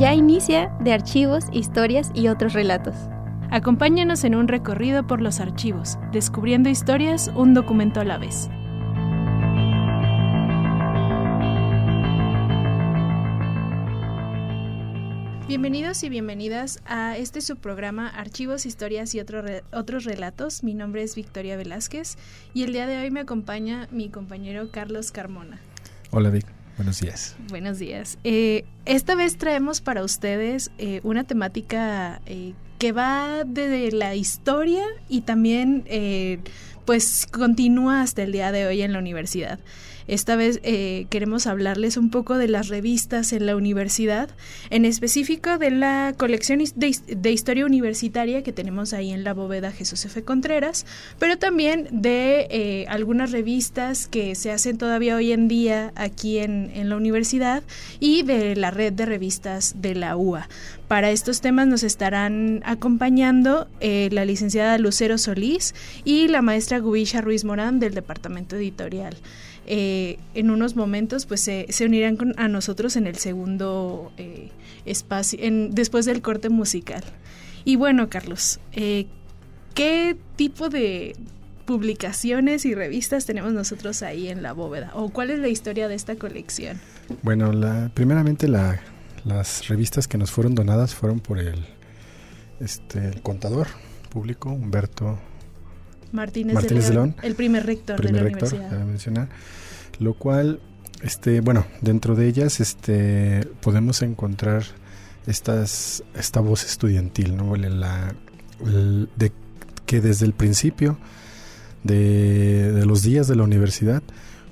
Ya inicia de archivos, historias y otros relatos. Acompáñanos en un recorrido por los archivos, descubriendo historias un documento a la vez. Bienvenidos y bienvenidas a este subprograma Archivos, Historias y otros relatos. Mi nombre es Victoria Velázquez y el día de hoy me acompaña mi compañero Carlos Carmona. Hola Vic, buenos días. Buenos días. Eh, esta vez traemos para ustedes eh, una temática eh, que va desde la historia y también pues continúa hasta el día de hoy en la universidad. Esta vez eh, queremos hablarles un poco de las revistas en la universidad, en específico de la colección de, historia universitaria que tenemos ahí en la bóveda Jesús F. Contreras, pero también de eh, algunas revistas que se hacen todavía hoy en día aquí en, la universidad y de la red de revistas de la UA. Para estos temas nos estarán acompañando eh, la licenciada Lucero Solís y la maestra Gubisha Ruiz Morán del Departamento Editorial. Eh, en unos momentos pues se, unirán con, a nosotros en el segundo eh, espacio, en, después del corte musical. Y bueno, Carlos, eh, ¿qué tipo de publicaciones y revistas tenemos nosotros ahí en la bóveda? ¿O cuál es la historia de esta colección? Bueno, la, primeramente las revistas que nos fueron donadas fueron por el, este, el contador público, Humberto Martínez, de, León, el primer rector de la universidad. mencionar, lo cual, este, bueno, dentro de ellas, este, podemos encontrar estas, esta voz estudiantil, ¿no? La, de que desde el principio de, de los días de la universidad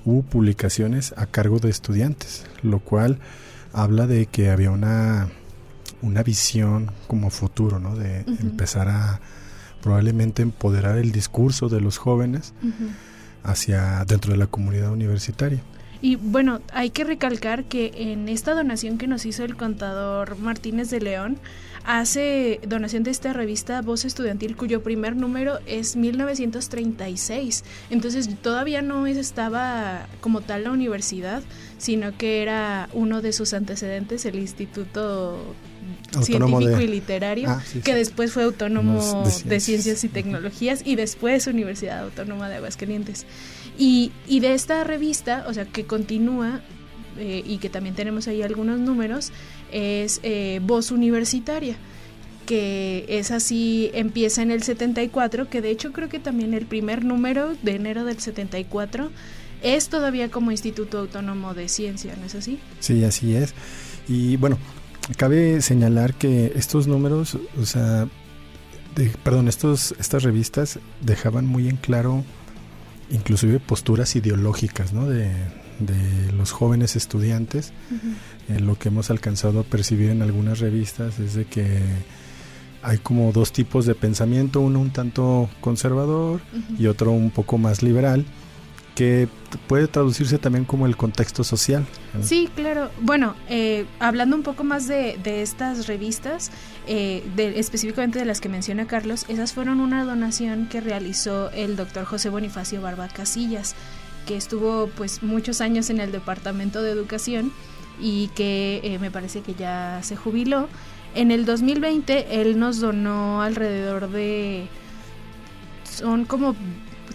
hubo publicaciones a cargo de estudiantes, lo cual habla de que había una, una visión como futuro, ¿no? De empezar a probablemente empoderar el discurso de los jóvenes hacia dentro de la comunidad universitaria. Y bueno, hay que recalcar que en esta donación que nos hizo el contador Martínez de León, hace donación de esta revista Voz Estudiantil, cuyo primer número es 1936. Entonces todavía no estaba como tal la universidad, sino que era uno de sus antecedentes, el Instituto científico y literario, ah, que después fue autónomo de, ciencias y tecnologías y después Universidad Autónoma de Aguascalientes. Y, y de esta revista, o sea, que continúa eh, y que también tenemos ahí algunos números, es eh, Voz Universitaria que es así, empieza en el 74, que de hecho creo que también el primer número de enero del 74 es todavía como Instituto Autónomo de Ciencia, ¿no es así? Sí, así es. Y bueno, Cabe señalar que estos números, o sea, perdón, estos, estas revistas dejaban muy en claro inclusive posturas ideológicas ¿no? de, los jóvenes estudiantes. Eh, lo que hemos alcanzado a percibir en algunas revistas es de que hay como dos tipos de pensamiento, uno un tanto conservador y otro un poco más liberal que puede traducirse también como el contexto social. Sí, claro. Bueno, eh, hablando un poco más de, estas revistas, eh, específicamente de las que menciona Carlos, esas fueron una donación que realizó el doctor José Bonifacio Barba Casillas, que estuvo pues muchos años en el Departamento de Educación y que eh, me parece que ya se jubiló. En el 2020 él nos donó alrededor de... Son como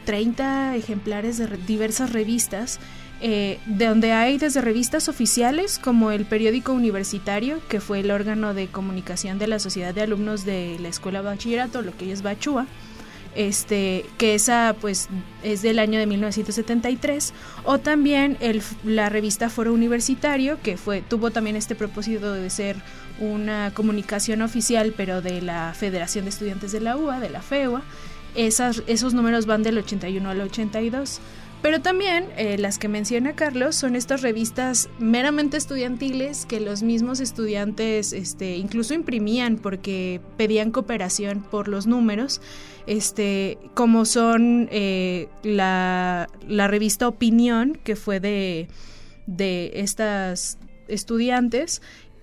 30 ejemplares de diversas revistas, eh, de donde hay desde revistas oficiales como el periódico universitario, que fue el órgano de comunicación de la Sociedad de Alumnos de la Escuela Bachillerato, lo que es Bachúa, este, que esa pues es del año de 1973, o también el, la revista Foro Universitario, que fue, tuvo también este propósito de ser una comunicación oficial, pero de la Federación de Estudiantes de la UA, de la FEUA, esas, esos números van del 81 al 82. Pero también eh, las que menciona Carlos son estas revistas meramente estudiantiles que los mismos estudiantes este, incluso imprimían porque pedían cooperación por los números, este, como son eh, la, la, revista Opinión, que fue de, de estas estudiantes,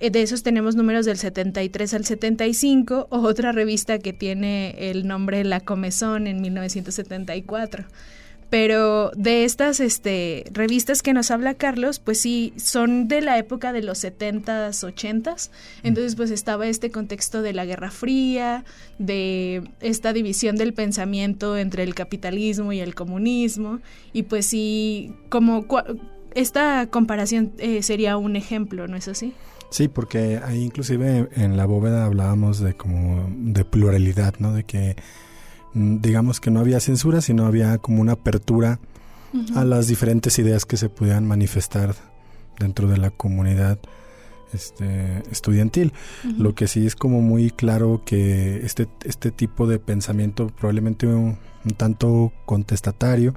de esos tenemos números del 73 al 75, o otra revista que tiene el nombre La Comezón en 1974. pero de estas este, revistas que nos habla Carlos, pues sí, son de la época de los 70s, 80s. Entonces, pues estaba este contexto de la Guerra Fría, de esta división del pensamiento entre el capitalismo y el comunismo. Y pues sí, como esta comparación eh, sería un ejemplo, ¿no es así? Sí, porque ahí inclusive en la bóveda hablábamos de como de pluralidad, ¿no? De que Mm, digamos que no había censura, sino había como una apertura a las diferentes ideas que se pudieran manifestar dentro de la comunidad este, estudiantil. Lo que sí es como muy claro que este, este tipo de pensamiento probablemente un tanto contestatario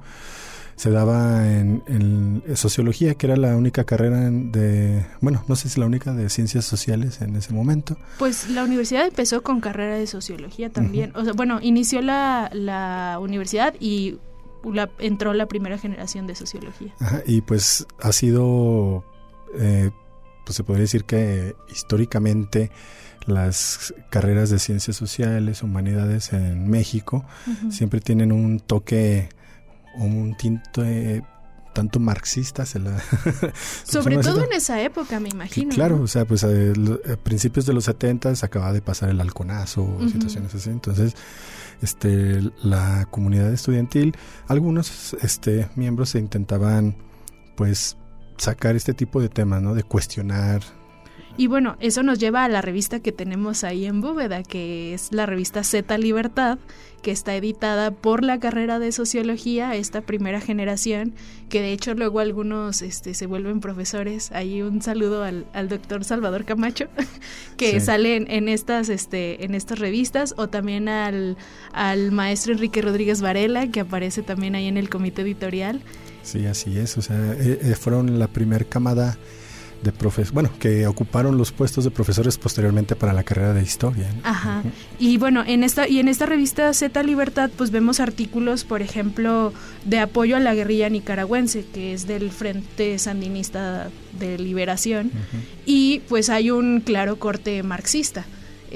se daba en, sociología, que era la única carrera de, bueno, no sé si la única de ciencias sociales en ese momento. Pues la universidad empezó con carrera de sociología también. O sea, bueno, inició la, la universidad y la, entró la primera generación de sociología. y pues ha sido, eh, pues se podría decir que históricamente las carreras de ciencias sociales, humanidades en México, siempre tienen un toque un tinto tanto marxista se la sobre todo en esa época me imagino claro o sea pues a, principios de los 70 se acaba de pasar el halconazo situaciones así. Entonces este la comunidad estudiantil algunos este miembros se intentaban pues sacar este tipo de temas no de cuestionar y bueno, eso nos lleva a la revista que tenemos ahí en Bóveda, que es la revista Z Libertad, que está editada por la carrera de sociología, esta primera generación, que de hecho luego algunos este, se vuelven profesores. Ahí un saludo al, doctor Salvador Camacho, que sale en, estas, este, en estas revistas, o también al, al maestro Enrique Rodríguez Varela, que aparece también ahí en el comité editorial. Sí, así es. O sea, eh, eh, fueron la primer camada de profes, bueno, que ocuparon los puestos de profesores posteriormente para la carrera de historia. Ajá. Y bueno, en esta y en esta revista Z Libertad pues vemos artículos, por ejemplo, de apoyo a la guerrilla nicaragüense, que es del Frente Sandinista de Liberación, y pues hay un claro corte marxista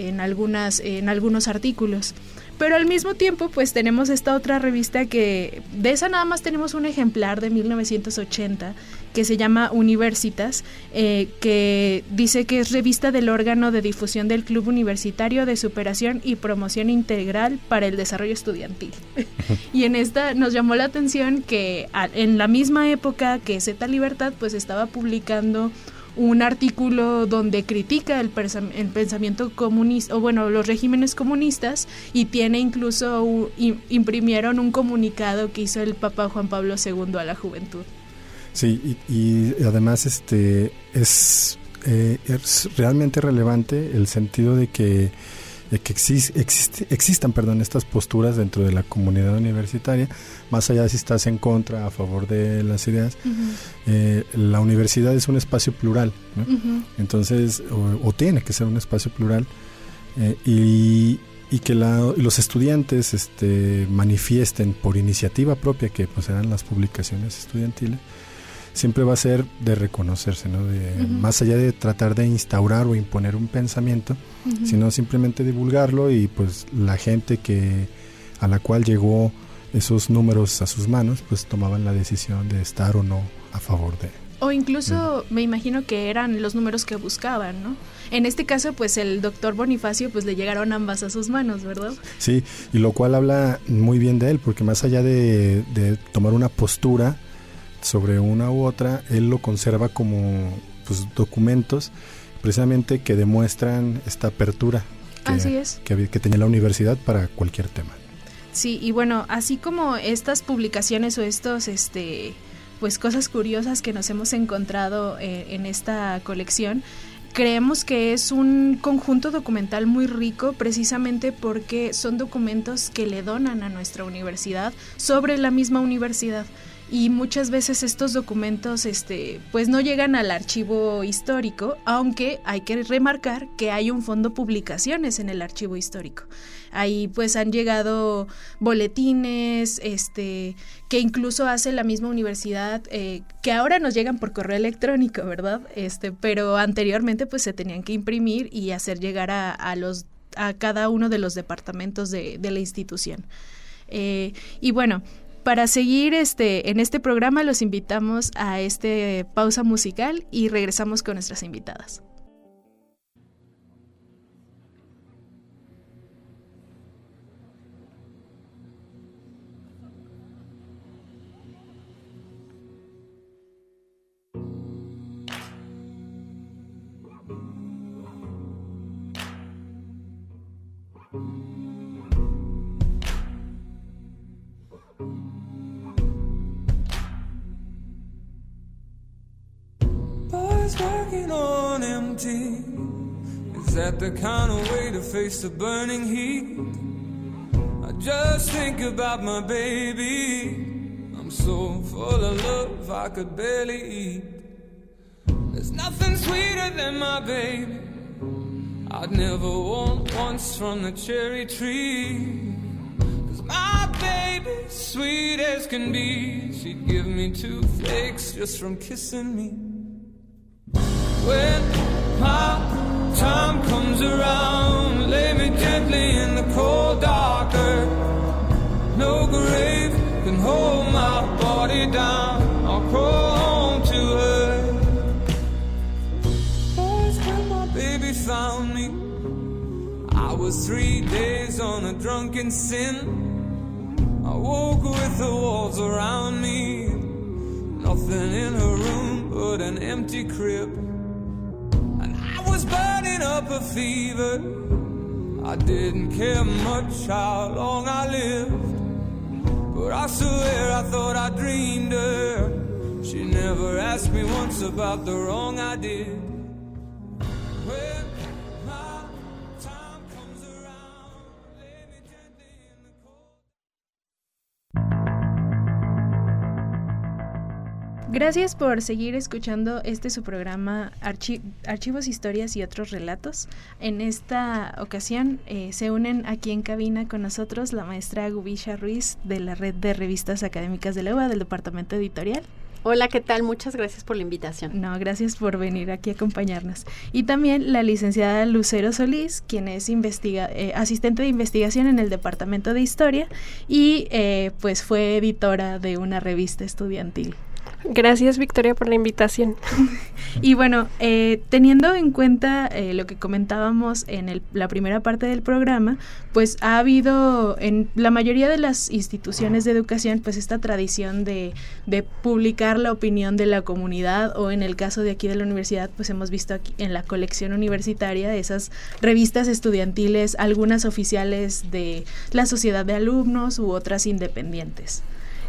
en algunas en algunos artículos. Pero al mismo tiempo, pues tenemos esta otra revista que de esa nada más tenemos un ejemplar de 1980 que se llama Universitas, eh, que dice que es revista del órgano de difusión del Club Universitario de Superación y Promoción Integral para el Desarrollo Estudiantil. y en esta nos llamó la atención que en la misma época que Z Libertad, pues estaba publicando un artículo donde critica el, pensamiento comunista, o bueno, los regímenes comunistas, y tiene incluso, imprimieron un comunicado que hizo el Papa Juan Pablo II a la juventud. Sí, y, además este es, eh, es realmente relevante el sentido de que de que existe, existan perdón, estas posturas dentro de la comunidad universitaria, más allá de si estás en contra, a favor de las ideas, eh, la universidad es un espacio plural, entonces, o, tiene que ser un espacio plural, eh, y, y, que los estudiantes este, manifiesten por iniciativa propia, que pues eran las publicaciones estudiantiles, siempre va a ser de reconocerse, ¿no? De, Más allá de tratar de instaurar o imponer un pensamiento, sino simplemente divulgarlo y pues la gente que a la cual llegó esos números a sus manos, pues tomaban la decisión de estar o no a favor de. O incluso me imagino que eran los números que buscaban, ¿no? En este caso, pues el doctor Bonifacio, pues le llegaron ambas a sus manos, ¿verdad? Sí, y lo cual habla muy bien de él, porque más allá de, de tomar una postura, sobre una u otra, él lo conserva como pues, documentos precisamente que demuestran esta apertura que, así es. que, tenía la universidad para cualquier tema. Sí, y bueno, así como estas publicaciones o estos, este, pues cosas curiosas que nos hemos encontrado eh, en esta colección, creemos que es un conjunto documental muy rico precisamente porque son documentos que le donan a nuestra universidad sobre la misma universidad y muchas veces estos documentos este pues no llegan al archivo histórico, aunque hay que remarcar que hay un fondo publicaciones en el archivo histórico. Ahí pues han llegado boletines, este que incluso hace la misma universidad eh, que ahora nos llegan por correo electrónico, ¿verdad? Este, pero anteriormente pues se tenían que imprimir y hacer llegar a, los a cada uno de los departamentos de, de la institución. Eh, y bueno, para seguir este, en este programa los invitamos a este pausa musical y regresamos con nuestras invitadas. Working on empty. Is that the kind of way to face the burning heat? I just think about my baby. I'm so full of love I could barely eat. There's nothing sweeter than my baby. I'd never want once from the cherry tree. Cause my baby, sweet as can be, she'd give me two flakes just from kissing me. When my time comes around, lay me gently in the cold dark earth. No grave can hold my body down. I'll crawl home to her. That's when my baby found me. I was three days on a drunken sin. I woke with the walls around me. Nothing in her room but an empty crib up a fever. I didn't care much how long I lived. But I swear I thought I dreamed her. She never asked me once about the wrong I did. Gracias por seguir escuchando este su programa Archivos, Historias y otros relatos. En esta ocasión eh, se unen aquí en cabina con nosotros la maestra Gubisha Ruiz de la Red de Revistas Académicas de la UA del Departamento Editorial. Hola, ¿qué tal? Muchas gracias por la invitación. No, gracias por venir aquí a acompañarnos. Y también la licenciada Lucero Solís, quien es investiga eh, asistente de investigación en el Departamento de Historia y eh, pues fue editora de una revista estudiantil. Gracias Victoria por la invitación. y bueno, eh, teniendo en cuenta eh, lo que comentábamos en la primera parte del programa, pues ha habido en la mayoría de las instituciones de educación pues esta tradición de, de publicar la opinión de la comunidad o en el caso de aquí de la universidad pues hemos visto aquí en la colección universitaria esas revistas estudiantiles, algunas oficiales de la sociedad de alumnos u otras independientes.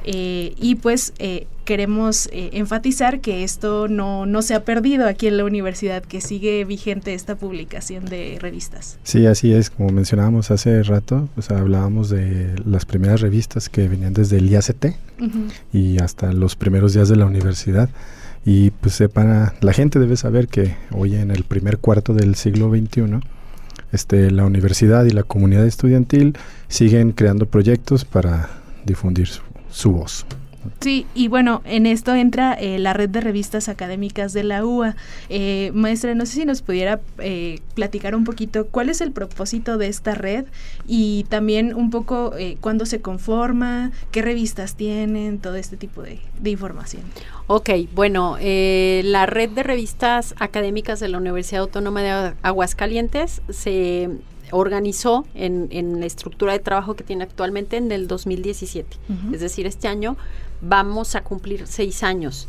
Eh, y pues eh, queremos eh, enfatizar que esto no, no se ha perdido aquí en la universidad, que sigue vigente esta publicación de revistas. Sí, así es, como mencionábamos hace rato, pues hablábamos de las primeras revistas que venían desde el IACT y hasta los primeros días de la universidad. Y pues sepan, la gente debe saber que hoy en el primer cuarto del siglo XXI, este, la universidad y la comunidad estudiantil siguen creando proyectos para difundir su su voz. Sí, y bueno, en esto entra eh, la red de revistas académicas de la UA. Eh, maestra, no sé si nos pudiera eh, platicar un poquito cuál es el propósito de esta red y también un poco cuándo se conforma, qué revistas tienen, todo este tipo de, de información. Ok, bueno, la red de revistas académicas de la Universidad Autónoma de Aguascalientes se organizó en, la estructura de trabajo que tiene actualmente en el 2017. Es decir, este año vamos a cumplir seis años.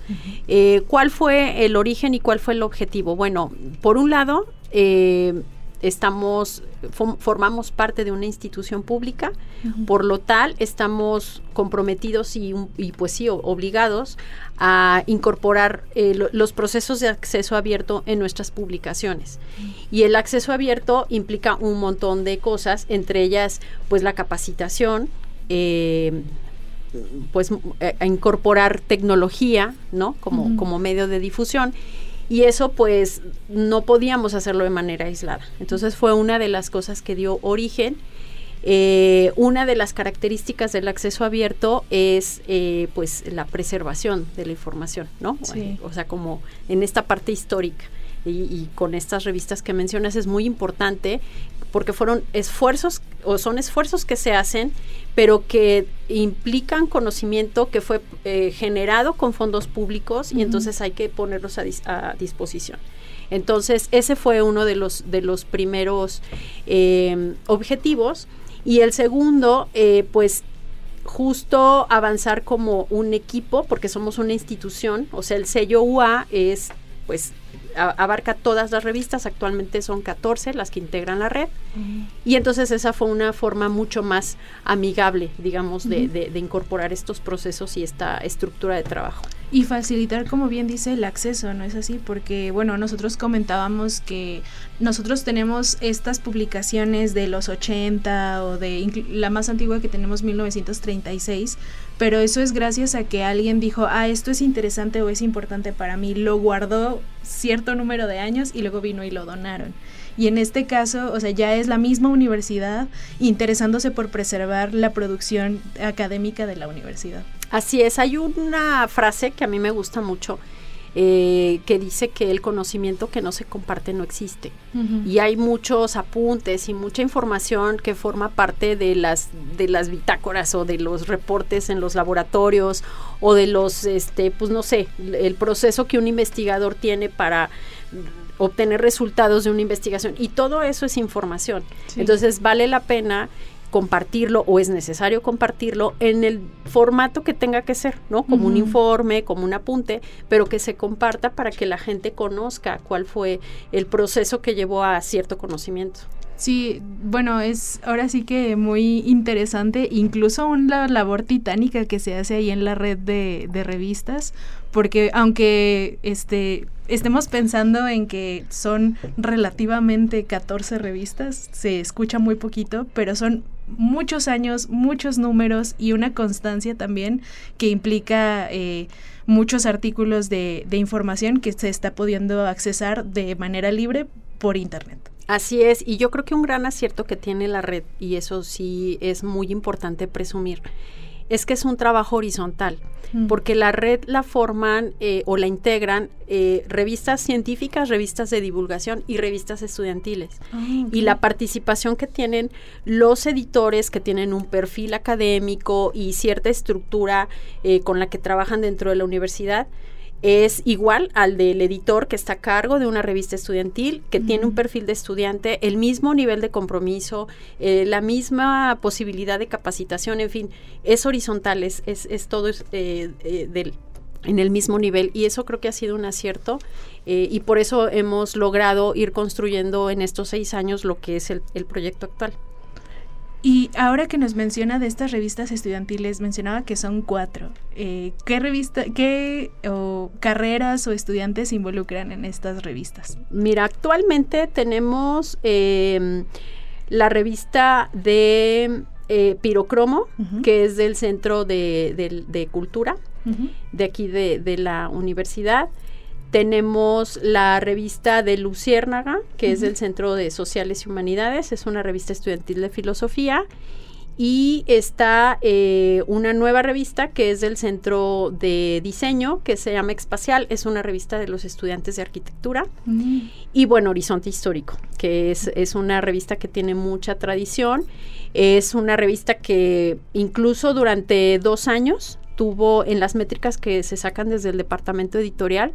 Eh, ¿Cuál fue el origen y cuál fue el objetivo? Bueno, por un lado, eh, estamos formamos parte de una institución pública, por lo tal estamos comprometidos y, pues sí, obligados a incorporar eh, los procesos de acceso abierto en nuestras publicaciones. Y el acceso abierto implica un montón de cosas, entre ellas pues la capacitación, eh, pues a incorporar tecnología, ¿no? Como, como medio de difusión y eso pues no podíamos hacerlo de manera aislada. Entonces fue una de las cosas que dio origen. Eh, una de las características del acceso abierto es eh, pues la preservación de la información, ¿no? O sea, como en esta parte histórica. Y, y, con estas revistas que mencionas es muy importante porque fueron esfuerzos o son esfuerzos que se hacen, pero que implican conocimiento que fue eh, generado con fondos públicos y entonces hay que ponerlos a, disposición. Entonces, ese fue uno de los, de los primeros eh, objetivos. Y el segundo, eh, pues justo avanzar como un equipo, porque somos una institución, o sea, el sello UA es pues abarca todas las revistas, actualmente son 14 las que integran la red, y entonces esa fue una forma mucho más amigable, digamos, de, incorporar estos procesos y esta estructura de trabajo. Y facilitar, como bien dice, el acceso, ¿no es así? Porque, bueno, nosotros comentábamos que nosotros tenemos estas publicaciones de los 80 o de la más antigua que tenemos 1936, pero eso es gracias a que alguien dijo, ah, esto es interesante o es importante para mí, lo guardó cierto número de años y luego vino y lo donaron. Y en este caso, o sea, ya es la misma universidad interesándose por preservar la producción académica de la universidad. Así es, hay una frase que a mí me gusta mucho eh, que dice que el conocimiento que no se comparte no existe. Y hay muchos apuntes y mucha información que forma parte de las, de las bitácoras o de los reportes en los laboratorios o de los, este, pues no sé, el proceso que un investigador tiene para obtener resultados de una investigación y todo eso es información. Entonces vale la pena compartirlo o es necesario compartirlo en el formato que tenga que ser, ¿no? Como un informe, como un apunte, pero que se comparta para que la gente conozca cuál fue el proceso que llevó a cierto conocimiento. Sí, bueno, es ahora sí que muy interesante, incluso una labor titánica que se hace ahí en la red de, de revistas, porque aunque este estemos pensando en que son relativamente 14 revistas, se escucha muy poquito, pero son muchos años, muchos números y una constancia también que implica eh, muchos artículos de, de información que se está pudiendo accesar de manera libre por Internet. Así es, y yo creo que un gran acierto que tiene la red, y eso sí es muy importante presumir, es que es un trabajo horizontal, mm. porque la red la forman eh, o la integran eh, revistas científicas, revistas de divulgación y revistas estudiantiles. Ah, y la participación que tienen los editores que tienen un perfil académico y cierta estructura eh, con la que trabajan dentro de la universidad, es igual al del editor que está a cargo de una revista estudiantil, que tiene un perfil de estudiante, el mismo nivel de compromiso, eh, la misma posibilidad de capacitación, en fin, es horizontal, es, es, todo eh, eh, del, en el mismo nivel y eso creo que ha sido un acierto y por eso hemos logrado ir construyendo en estos seis años lo que es el proyecto actual. Y ahora que nos menciona de estas revistas estudiantiles, mencionaba que son cuatro. Eh, ¿Qué revista, qué carreras o estudiantes se involucran en estas revistas? Mira, actualmente tenemos em, la revista de eh, Pirocromo, que es del Centro de, Cultura, de aquí de la universidad. Tenemos la revista de Luciérnaga, que es del Centro de Sociales y Humanidades, es una revista estudiantil de filosofía. Y está eh, una nueva revista que es del Centro de Diseño, que se llama Espacial, es una revista de los estudiantes de arquitectura. Mm. Y bueno, Horizonte Histórico, que es, es una revista que tiene mucha tradición. Es una revista que incluso durante dos años tuvo en las métricas que se sacan desde el departamento editorial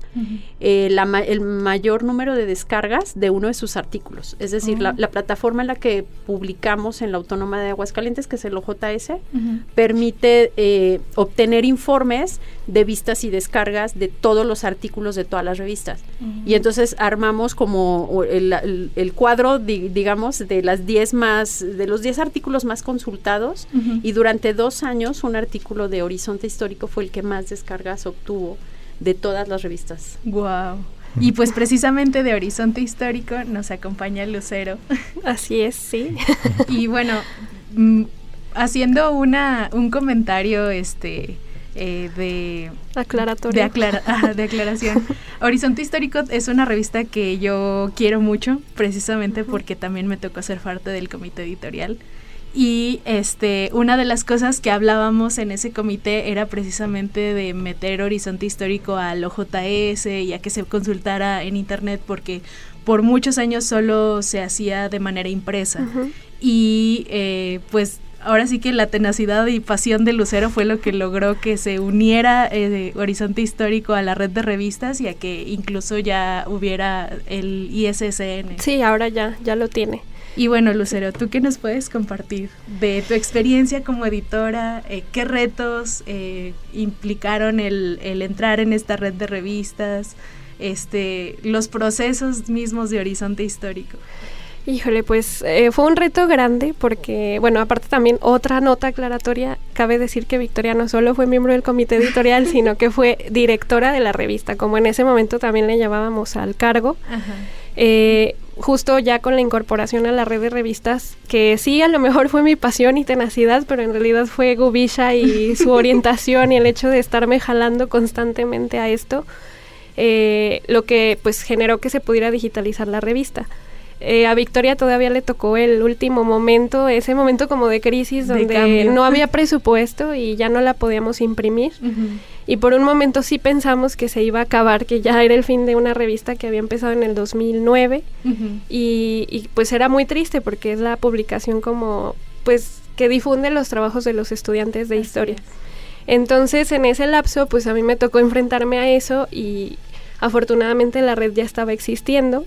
eh, el mayor número de descargas de uno de sus artículos. Es decir, la, oh. plataforma en la que publicamos en la Autónoma de Aguascalientes, que es el OJS, permite eh, obtener informes de vistas y descargas de todos los artículos de todas las revistas. Y entonces armamos como el, cuadro, digamos, de las 10 más, de los 10 artículos más consultados y durante dos años un artículo de Horizonte histórico fue el que más descargas obtuvo de todas las revistas. Wow. Y pues precisamente de Horizonte Histórico nos acompaña Lucero. Así es, sí. y bueno, mm, haciendo una un comentario este eh, de aclaratorio de, de aclaración. Horizonte Histórico es una revista que yo quiero mucho, precisamente porque también me tocó ser parte del comité editorial y este una de las cosas que hablábamos en ese comité era precisamente de meter horizonte histórico al OJS y a que se consultara en internet porque por muchos años solo se hacía de manera impresa y eh, pues ahora sí que la tenacidad y pasión de Lucero fue lo que logró que se uniera eh, Horizonte Histórico a la red de revistas y a que incluso ya hubiera el ISSN. Sí, ahora ya, ya lo tiene. Y bueno, Lucero, ¿tú qué nos puedes compartir de tu experiencia como editora? Eh, ¿Qué retos eh, implicaron el, el, entrar en esta red de revistas? Este, los procesos mismos de Horizonte Histórico. Híjole, pues eh, fue un reto grande porque, bueno, aparte también otra nota aclaratoria, cabe decir que Victoria no solo fue miembro del comité editorial, sino que fue directora de la revista, como en ese momento también le llamábamos al cargo. Eh, justo ya con la incorporación a la red de revistas, que sí, a lo mejor fue mi pasión y tenacidad, pero en realidad fue Gubisha y su orientación y el hecho de estarme jalando constantemente a esto, eh, lo que pues generó que se pudiera digitalizar la revista. Eh, a Victoria todavía le tocó el último momento, ese momento como de crisis donde no había presupuesto y ya no la podíamos imprimir. Y por un momento sí pensamos que se iba a acabar, que ya era el fin de una revista que había empezado en el 2009 y, y pues era muy triste porque es la publicación como pues que difunde los trabajos de los estudiantes de historia. Entonces en ese lapso pues a mí me tocó enfrentarme a eso y, Afortunadamente la red ya estaba existiendo.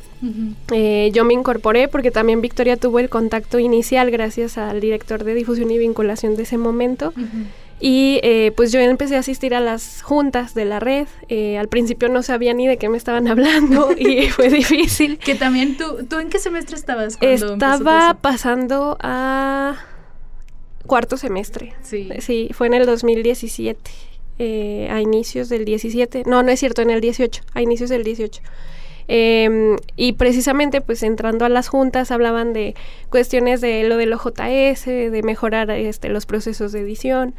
Eh, yo me incorporé porque también Victoria tuvo el contacto inicial gracias al director de difusión y vinculación de ese momento. Y eh, pues yo empecé a asistir a las juntas de la red. Eh, al principio no sabía ni de qué me estaban hablando y fue difícil. Que también tú, ¿tú en qué semestre estabas? Estaba pasando a cuarto semestre. Sí. Sí, fue en el 2017. Eh, a inicios del 17, no, no es cierto, en el 18, a inicios del 18. Em, y precisamente, pues entrando a las juntas, hablaban de cuestiones de lo del OJS, de mejorar este, los procesos de edición,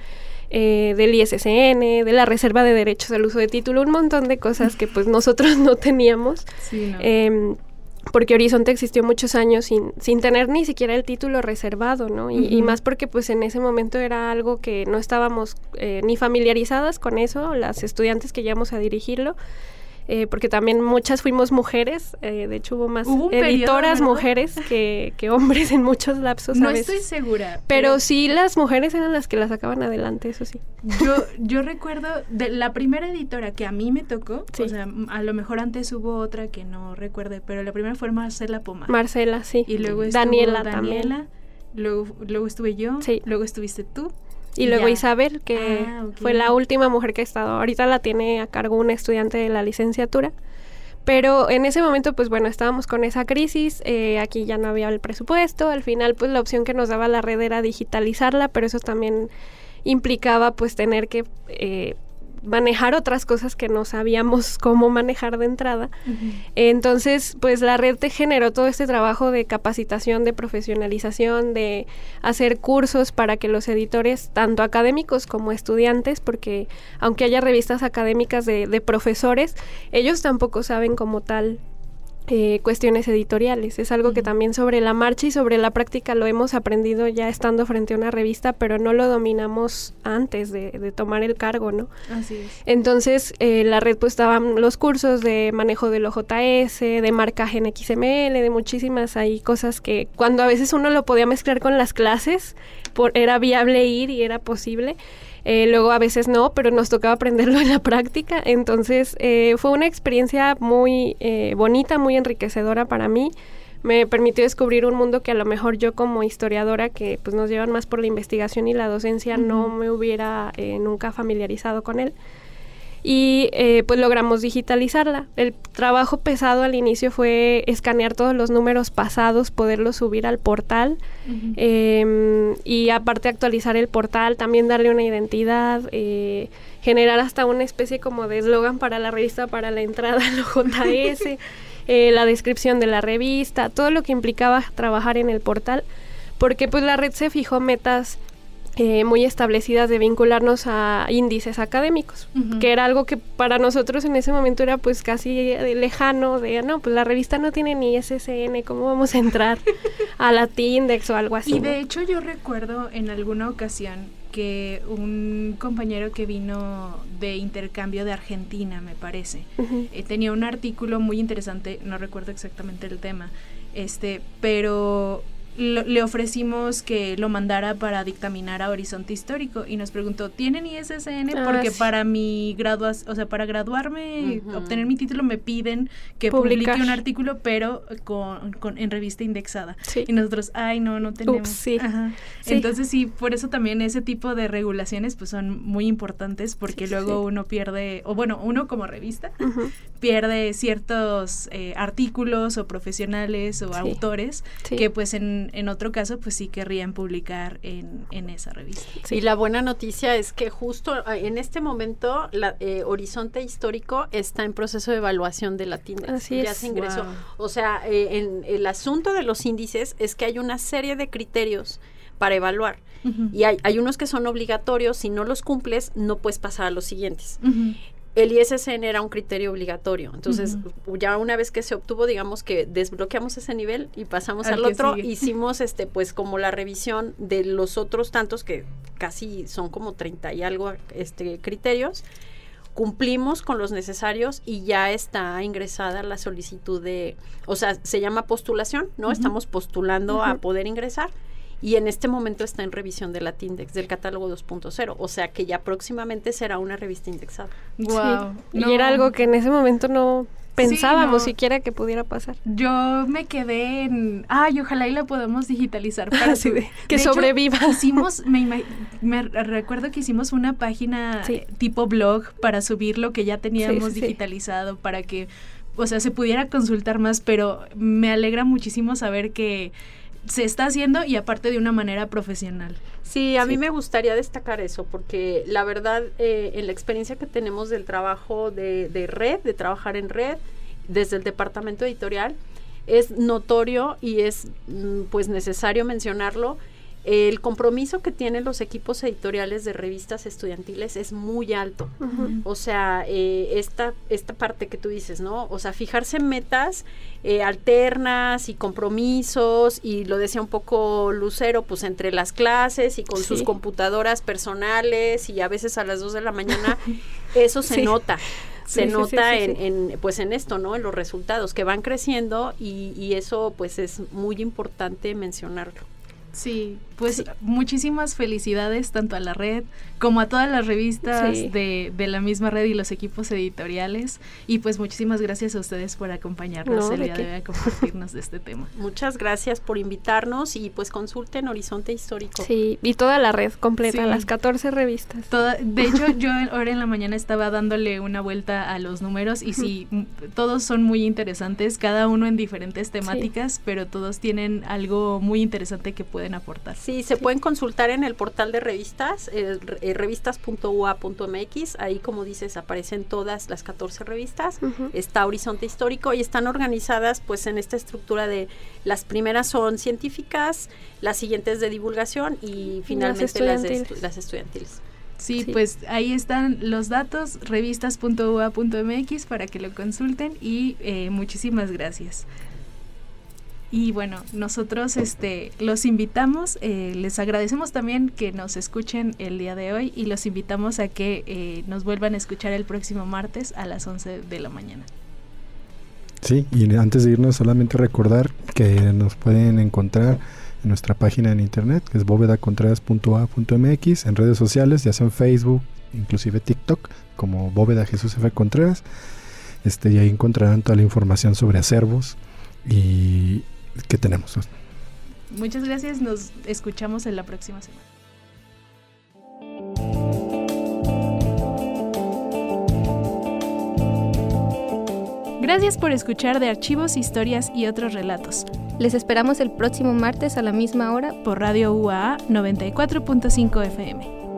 eh, del ISSN, de la reserva de derechos al uso de título, un montón de cosas que pues nosotros no teníamos. Sí, em, porque Horizonte existió muchos años sin, sin tener ni siquiera el título reservado, ¿no? Y, más porque pues en ese momento era algo que no estábamos eh, ni familiarizadas con eso, las estudiantes que llegamos a dirigirlo, eh, porque también muchas fuimos mujeres, eh, de hecho hubo más editoras mujeres que, hombres en muchos lapsos. No estoy segura. Pero, sí las mujeres eran las que las sacaban adelante, eso sí. Yo, yo recuerdo de la primera editora que a mí me tocó, o sea, a lo mejor antes hubo otra que no recuerde, pero la primera fue Marcela Poma. Marcela, sí. Y luego estuvo Daniela, Daniela Luego, luego estuve yo, sí. luego estuviste tú. Y luego Isabel, que ah, fue la última mujer que ha estado. Ahorita la tiene a cargo una estudiante de la licenciatura. Pero en ese momento, pues bueno, estábamos con esa crisis, eh, aquí ya no había el presupuesto, al final pues la opción que nos daba la red era digitalizarla, pero eso también implicaba pues tener que eh, manejar otras cosas que no sabíamos cómo manejar de entrada. Entonces, pues la red te generó todo este trabajo de capacitación, de profesionalización, de hacer cursos para que los editores, tanto académicos como estudiantes, porque aunque haya revistas académicas de, de profesores, ellos tampoco saben como tal eh, cuestiones editoriales. Es algo que también sobre la marcha y sobre la práctica lo hemos aprendido ya estando frente a una revista, pero no lo dominamos antes de, tomar el cargo, ¿no? Así es. Entonces, eh, la red pues daban los cursos de manejo del OJS, de marcaje en XML, de muchísimas ahí cosas que cuando a veces uno lo podía mezclar con las clases, por, era viable ir y era posible. Eh, luego a veces no, pero nos tocaba aprenderlo en la práctica. Entonces eh, fue una experiencia muy eh, bonita, muy enriquecedora para mí. Me permitió descubrir un mundo que a lo mejor yo como historiadora, que pues nos llevan más por la investigación y la docencia, no me hubiera nunca familiarizado con él y eh, pues logramos digitalizarla. El trabajo pesado al inicio fue escanear todos los números pasados, poderlos subir al portal em, y aparte actualizar el portal, también darle una identidad, eh, generar hasta una especie como de eslogan para la revista, para la entrada al JS, eh, la descripción de la revista, todo lo que implicaba trabajar en el portal, porque pues la red se fijó metas eh, muy establecidas de vincularnos a índices académicos, que era algo que para nosotros en ese momento era pues casi lejano, de no, pues la revista no tiene ni SSN, ¿cómo vamos a entrar a la Tindex o algo así? Y de hecho yo recuerdo en alguna ocasión que un compañero que vino de intercambio de Argentina, me parece, eh, tenía un artículo muy interesante, no recuerdo exactamente el tema, este, pero le ofrecimos que lo mandara para dictaminar a Horizonte Histórico y nos preguntó, ¿tienen ISSN? Ah, Porque para mi graduas, o sea, para graduarme, obtener mi título me piden que publique un artículo, pero con, en revista indexada. Y nosotros, ay, no, no tenemos. sí. Entonces sí, por eso también ese tipo de regulaciones pues son muy importantes porque luego uno pierde, o bueno, uno como revista pierde ciertos eh, artículos o profesionales o autores que pues en en, otro caso, pues sí querrían publicar en, en esa revista. Y la buena noticia es que justo ah, en este momento la, eh, Horizonte Histórico está en proceso de evaluación de la tienda. Así ya se ingresó. O sea, eh, en el asunto de los índices es que hay una serie de criterios para evaluar. Y hay, hay, unos que son obligatorios, si no los cumples, no puedes pasar a los siguientes el ISSN era un criterio obligatorio. Entonces, ya una vez que se obtuvo, digamos que desbloqueamos ese nivel y pasamos al, otro, hicimos este pues como la revisión de los otros tantos que casi son como 30 y algo este criterios. Cumplimos con los necesarios y ya está ingresada la solicitud de, o sea, se llama postulación, ¿no? Estamos postulando a poder ingresar y en este momento está en revisión de la Tindex del catálogo 2.0, o sea que ya próximamente será una revista indexada. Wow. Y era algo que en ese momento no pensábamos siquiera que pudiera pasar. Yo me quedé en, ay, ojalá y la podamos digitalizar para que sobreviva. hicimos, me, recuerdo que hicimos una página tipo blog para subir lo que ya teníamos digitalizado para que, o sea, se pudiera consultar más, pero me alegra muchísimo saber que se está haciendo y aparte de una manera profesional. Sí, a mí me gustaría destacar eso, porque la verdad, eh, en la experiencia que tenemos del trabajo de, de red, de trabajar en red, desde el departamento editorial, es notorio y es mm, pues necesario mencionarlo el compromiso que tienen los equipos editoriales de revistas estudiantiles es muy alto. O sea, eh, esta, esta parte que tú dices, ¿no? O sea, fijarse metas eh, alternas y compromisos, y lo decía un poco Lucero, pues entre las clases y con sus computadoras personales y a veces a las dos de la mañana, eso se nota se nota en, en, pues en esto, ¿no? En los resultados que van creciendo y, y eso pues es muy importante mencionarlo. Sí, pues muchísimas felicidades tanto a la red como a todas las revistas de, de, la misma red y los equipos editoriales. Y pues muchísimas gracias a ustedes por acompañarnos el día de hoy a compartirnos de este tema. Muchas gracias por invitarnos y pues consulten Horizonte Histórico. Sí, y toda la red completa, las 14 revistas. Toda, de hecho, yo ahora en la mañana estaba dándole una vuelta a los números y sí, todos son muy interesantes, cada uno en diferentes temáticas, pero todos tienen algo muy interesante que pueden aportar. Sí, se pueden consultar en el portal de revistas, eh, eh, revistas.ua.mx, ahí como dices aparecen todas las 14 revistas, está Horizonte Histórico y están organizadas pues en esta estructura de las primeras son científicas, las siguientes de divulgación y finalmente las, las estudiantiles. Sí, pues ahí están los datos, revistas.ua.mx para que lo consulten y eh, muchísimas gracias. Y bueno, nosotros este, los invitamos, eh, les agradecemos también que nos escuchen el día de hoy y los invitamos a que eh, nos vuelvan a escuchar el próximo martes a las 11 de la mañana. Sí, y antes de irnos solamente recordar que nos pueden encontrar en nuestra página en internet, que es bóvedacontreras.a.mx, en redes sociales, ya sea en Facebook, inclusive TikTok, como Bóveda Jesús F. Contreras. Este, y ahí encontrarán toda la información sobre acervos y que tenemos. Muchas gracias, nos escuchamos en la próxima semana. Gracias por escuchar de archivos, historias y otros relatos. Les esperamos el próximo martes a la misma hora por Radio UAA 94.5 FM.